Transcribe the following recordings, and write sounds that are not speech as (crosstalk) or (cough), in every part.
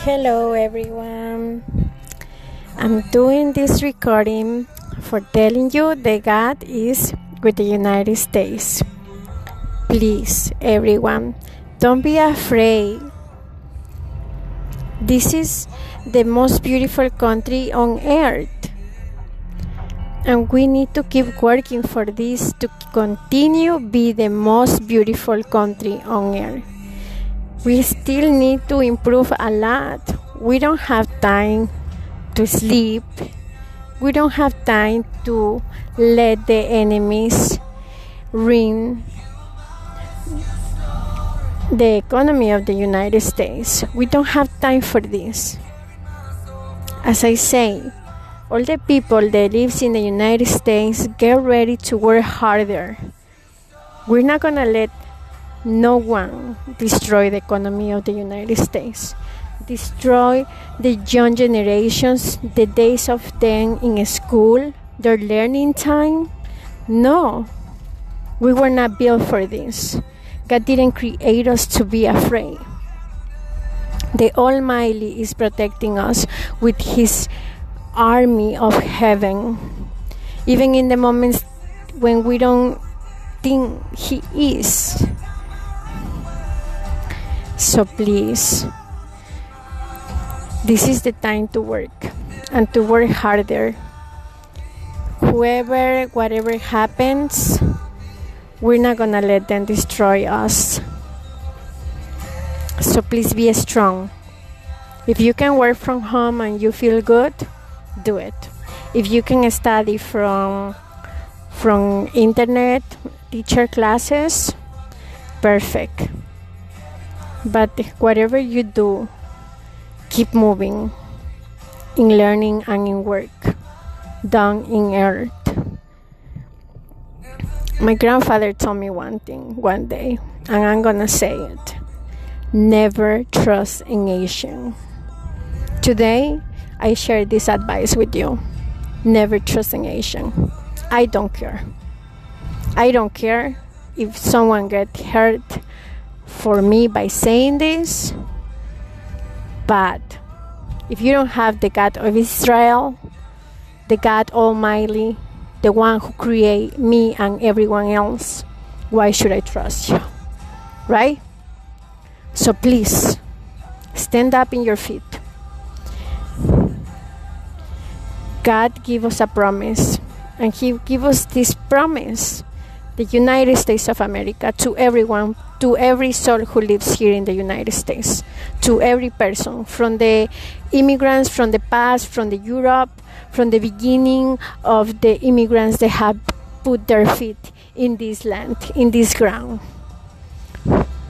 Hello, everyone. I'm doing this recording for telling you that God is with the United States. Please, everyone, don't be afraid. This is the most beautiful country on earth. And we need to keep working for this to continue be the most beautiful country on earth we still need to improve a lot. We don't have time to sleep. We don't have time to let the enemies ruin the economy of the United States. We don't have time for this. As I say, all the people that lives in the United States get ready to work harder. We're not gonna let no one destroy the economy of the United States, destroy the young generations, the days of them in school, their learning time. No, we were not built for this. God didn't create us to be afraid. The Almighty is protecting us with His army of heaven. Even in the moments when we don't think He is. So please, this is the time to work and to work harder. Whoever, whatever happens, we're not gonna let them destroy us. So please be strong. If you can work from home and you feel good, do it. If you can study from from internet teacher classes, perfect. But whatever you do, keep moving in learning and in work done in earth. My grandfather told me one thing one day, and I'm gonna say it never trust an Asian. Today, I share this advice with you never trust an Asian. I don't care. I don't care if someone get hurt for me by saying this, but if you don't have the God of Israel, the God Almighty, the one who create me and everyone else, why should I trust you? Right? So please stand up in your feet. God give us a promise and he give us this promise the United States of America to everyone, to every soul who lives here in the United States, to every person, from the immigrants from the past, from the Europe, from the beginning of the immigrants that have put their feet in this land, in this ground.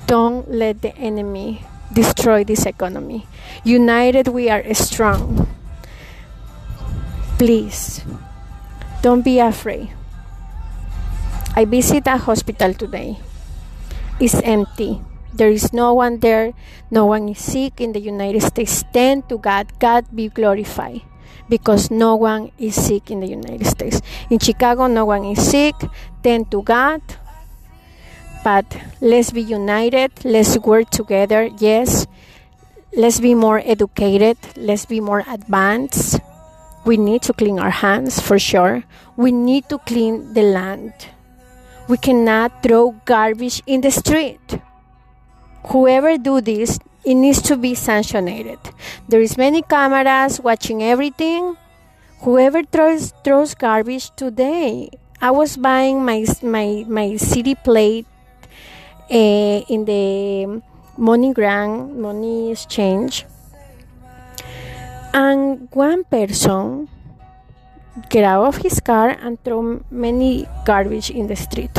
Don't let the enemy destroy this economy. United, we are strong. Please, don't be afraid I visit a hospital today. It's empty. There is no one there. No one is sick in the United States. Thank to God. God be glorified. Because no one is sick in the United States. In Chicago, no one is sick. Thank to God. But let's be united. Let's work together. Yes. Let's be more educated. Let's be more advanced. We need to clean our hands for sure. We need to clean the land. We cannot throw garbage in the street. Whoever do this, it needs to be sanctioned. There is many cameras watching everything. Whoever throws throws garbage today. I was buying my my my city plate uh, in the money MoneyGram money exchange, and one person get out of his car and throw many garbage in the street.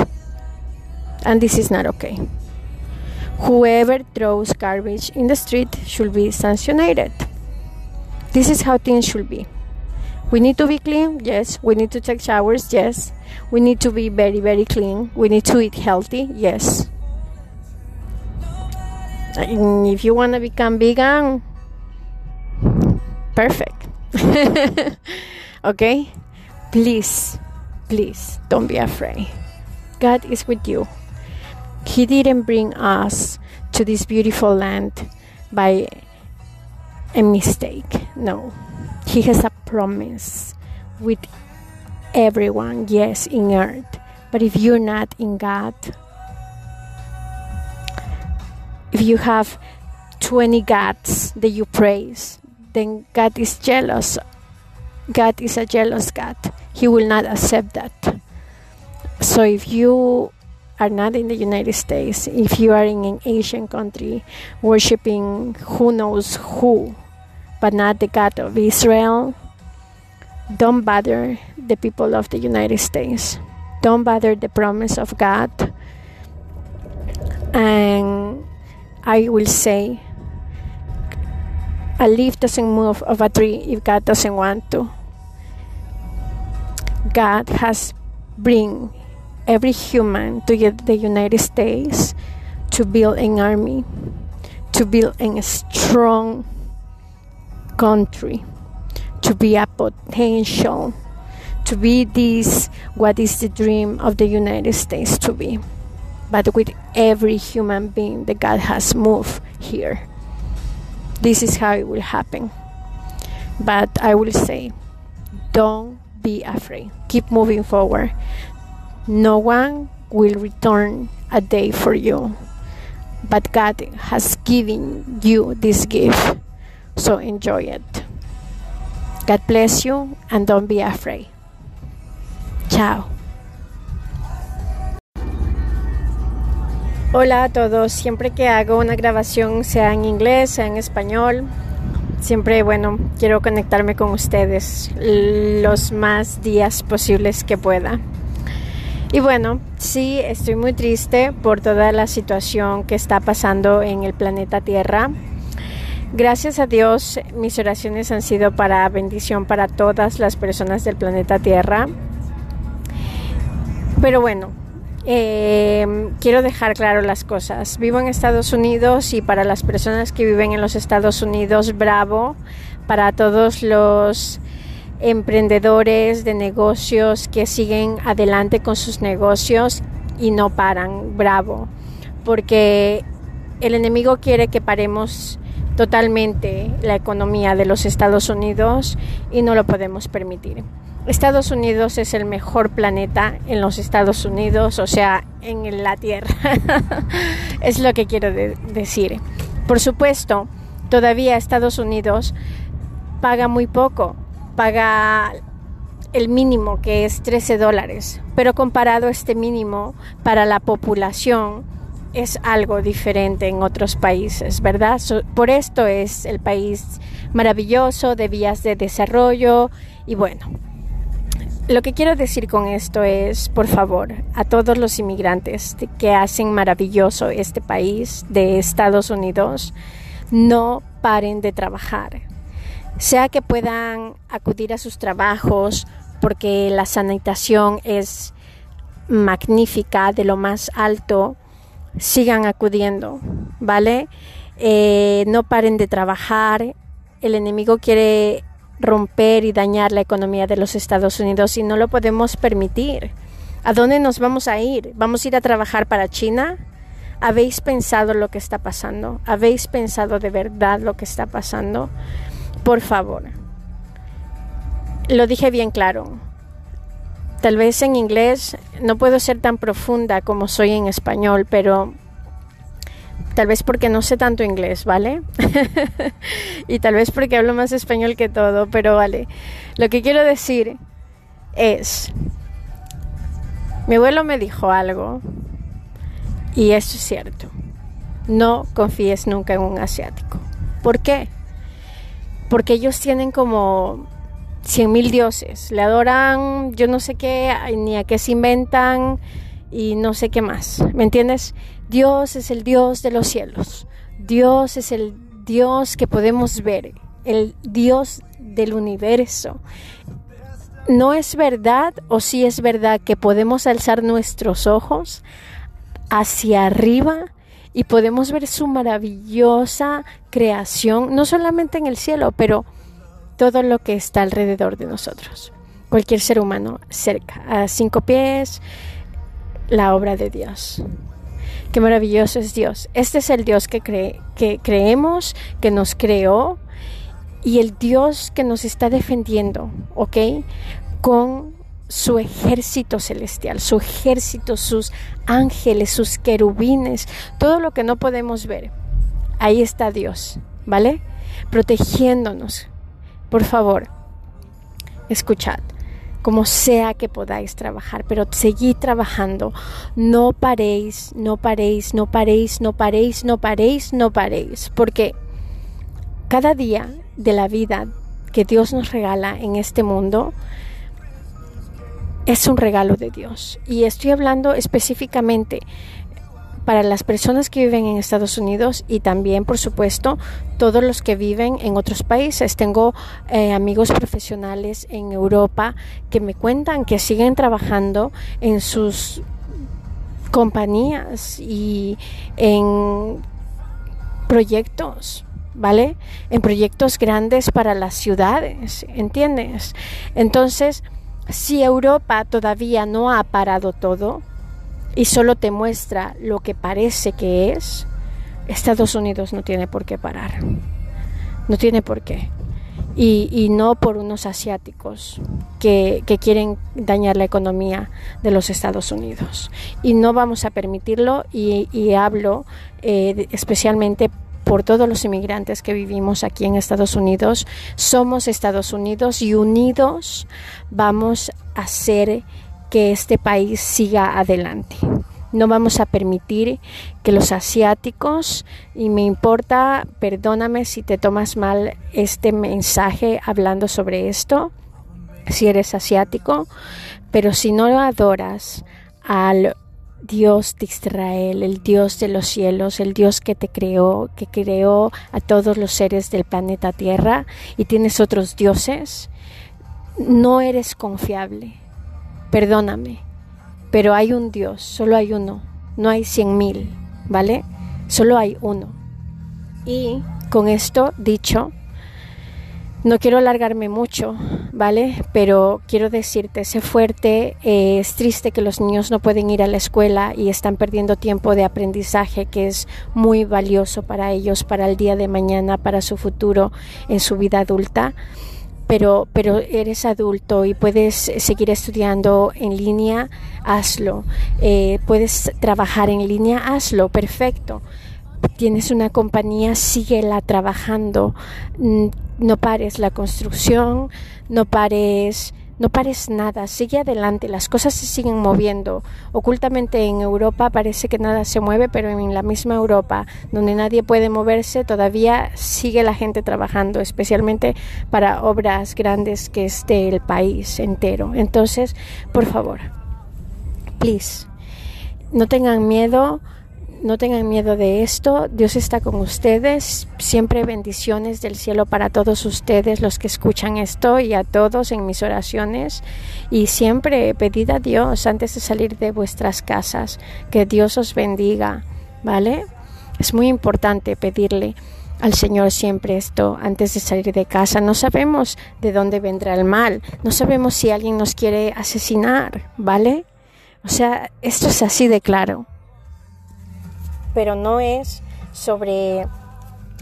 And this is not okay. Whoever throws garbage in the street should be sanctioned. This is how things should be. We need to be clean, yes. We need to take showers, yes. We need to be very, very clean. We need to eat healthy, yes. And if you want to become vegan, perfect. (laughs) Okay? Please, please don't be afraid. God is with you. He didn't bring us to this beautiful land by a mistake. No. He has a promise with everyone, yes, in earth. But if you're not in God, if you have 20 gods that you praise, then God is jealous. God is a jealous God. He will not accept that. So if you are not in the United States, if you are in an Asian country worshiping who knows who, but not the God of Israel, don't bother the people of the United States. Don't bother the promise of God. And I will say, a leaf doesn't move of a tree if God doesn't want to. God has bring every human to the United States to build an army, to build a strong country, to be a potential, to be this what is the dream of the United States to be. But with every human being that God has moved here. This is how it will happen. But I will say, don't be afraid. Keep moving forward. No one will return a day for you, but God has given you this gift, so enjoy it. God bless you and don't be afraid. Chao. Hola a todos, siempre que hago una grabación, sea en inglés, sea en español, siempre, bueno, quiero conectarme con ustedes los más días posibles que pueda. Y bueno, sí, estoy muy triste por toda la situación que está pasando en el planeta Tierra. Gracias a Dios, mis oraciones han sido para bendición para todas las personas del planeta Tierra. Pero bueno, eh, quiero dejar claro las cosas. Vivo en Estados Unidos y para las personas que viven en los Estados Unidos, bravo. Para todos los emprendedores de negocios que siguen adelante con sus negocios y no paran, bravo. Porque el enemigo quiere que paremos totalmente la economía de los Estados Unidos y no lo podemos permitir. Estados Unidos es el mejor planeta en los Estados Unidos, o sea, en la Tierra. (laughs) es lo que quiero decir. Por supuesto, todavía Estados Unidos paga muy poco, paga el mínimo que es 13 dólares, pero comparado a este mínimo para la población es algo diferente en otros países, ¿verdad? por esto es el país maravilloso de vías de desarrollo y bueno, lo que quiero decir con esto es, por favor, a todos los inmigrantes que hacen maravilloso este país de Estados Unidos, no paren de trabajar. Sea que puedan acudir a sus trabajos porque la sanitación es magnífica, de lo más alto, sigan acudiendo, ¿vale? Eh, no paren de trabajar. El enemigo quiere romper y dañar la economía de los Estados Unidos y no lo podemos permitir. ¿A dónde nos vamos a ir? ¿Vamos a ir a trabajar para China? ¿Habéis pensado lo que está pasando? ¿Habéis pensado de verdad lo que está pasando? Por favor. Lo dije bien claro. Tal vez en inglés no puedo ser tan profunda como soy en español, pero Tal vez porque no sé tanto inglés, ¿vale? (laughs) y tal vez porque hablo más español que todo, pero vale. Lo que quiero decir es, mi abuelo me dijo algo y eso es cierto. No confíes nunca en un asiático. ¿Por qué? Porque ellos tienen como cien mil dioses. Le adoran, yo no sé qué, ni a qué se inventan y no sé qué más. ¿Me entiendes? Dios es el Dios de los cielos. Dios es el Dios que podemos ver, el Dios del universo. ¿No es verdad o sí es verdad que podemos alzar nuestros ojos hacia arriba y podemos ver su maravillosa creación, no solamente en el cielo, pero todo lo que está alrededor de nosotros? Cualquier ser humano cerca, a cinco pies, la obra de Dios. Qué maravilloso es Dios. Este es el Dios que, que creemos, que nos creó y el Dios que nos está defendiendo, ¿ok? Con su ejército celestial, su ejército, sus ángeles, sus querubines, todo lo que no podemos ver. Ahí está Dios, ¿vale? Protegiéndonos. Por favor, escuchad, como sea que podáis trabajar, pero seguid trabajando. No paréis, no paréis, no paréis, no paréis, no paréis, no paréis, porque cada día de la vida que Dios nos regala en este mundo es un regalo de Dios. Y estoy hablando específicamente para las personas que viven en Estados Unidos y también, por supuesto, todos los que viven en otros países. Tengo eh, amigos profesionales en Europa que me cuentan que siguen trabajando en sus compañías y en proyectos ¿vale? En proyectos grandes para las ciudades, ¿entiendes? Entonces, si Europa todavía no ha parado todo y solo te muestra lo que parece que es, Estados Unidos no tiene por qué parar. No tiene por qué. Y, no por unos asiáticos que, quieren dañar la economía de los Estados Unidos. Y no vamos a permitirlo y, hablo eh, especialmente por todos los inmigrantes que vivimos aquí en Estados Unidos. Somos Estados Unidos y unidos vamos a hacer que este país siga adelante. No vamos a permitir que los asiáticos, y me importa, perdóname si te tomas mal este mensaje hablando sobre esto, si eres asiático, pero si no lo adoras al Dios de Israel, el Dios de los cielos, el Dios que te creó, que creó a todos los seres del planeta Tierra y tienes otros dioses, no eres confiable. Perdóname, pero hay un Dios, solo hay uno, no hay cien mil, ¿vale? Solo hay uno. Y con esto dicho, no quiero alargarme mucho, ¿vale? Pero quiero decirte, sé fuerte, eh, es triste que los niños no pueden ir a la escuela y están perdiendo tiempo de aprendizaje que es muy valioso para ellos, para el día de mañana, para su futuro en su vida adulta. Pero, pero eres adulto y puedes seguir estudiando en línea, hazlo. Eh, puedes trabajar en línea, hazlo, perfecto tienes una compañía, síguela trabajando. Mm, no pares la construcción, no pares, no pares nada, sigue adelante, las cosas se siguen moviendo. Ocultamente en Europa parece que nada se mueve, pero en la misma Europa, donde nadie puede moverse, todavía sigue la gente trabajando, especialmente para obras grandes que es del país entero. Entonces, por favor, please, no tengan miedo no tengan miedo de esto. Dios está con ustedes. Siempre bendiciones del cielo para todos ustedes, los que escuchan esto y a todos en mis oraciones. Y siempre pedid a Dios antes de salir de vuestras casas que Dios os bendiga. ¿Vale? Es muy importante pedirle al Señor siempre esto antes de salir de casa. No sabemos de dónde vendrá el mal. No sabemos si alguien nos quiere asesinar. ¿Vale? O sea, esto es así de claro pero no es sobre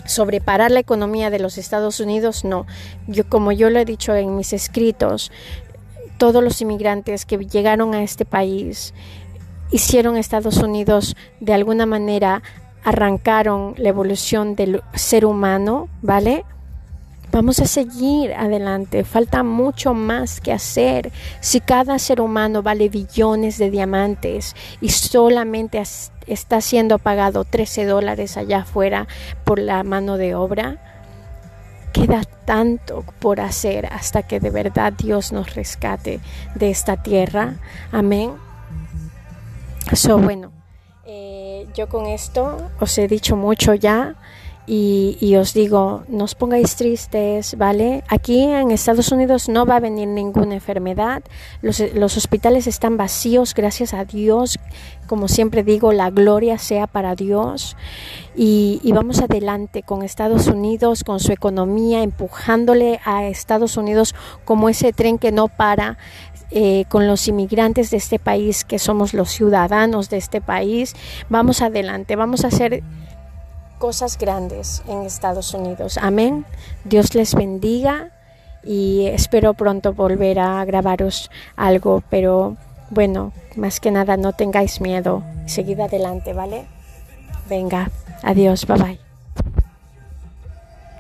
sobre parar la economía de los Estados Unidos, no. Yo como yo lo he dicho en mis escritos, todos los inmigrantes que llegaron a este país hicieron Estados Unidos de alguna manera arrancaron la evolución del ser humano, ¿vale? Vamos a seguir adelante, falta mucho más que hacer. Si cada ser humano vale billones de diamantes y solamente está siendo pagado 13 dólares allá afuera por la mano de obra, queda tanto por hacer hasta que de verdad Dios nos rescate de esta tierra. Amén. So, bueno, eh, yo con esto os he dicho mucho ya. Y, os digo, no os pongáis tristes, ¿vale? Aquí en Estados Unidos no va a venir ninguna enfermedad, los, hospitales están vacíos, gracias a Dios, como siempre digo, la gloria sea para Dios y, vamos adelante con Estados Unidos, con su economía, empujándole a Estados Unidos como ese tren que no para, eh, con los inmigrantes de este país, que somos los ciudadanos de este país. Vamos adelante, vamos a hacer cosas grandes en Estados Unidos. Amén. Dios les bendiga y espero pronto volver a grabaros algo, pero bueno, más que nada no tengáis miedo. Seguid adelante, ¿vale? Venga, adiós, bye bye.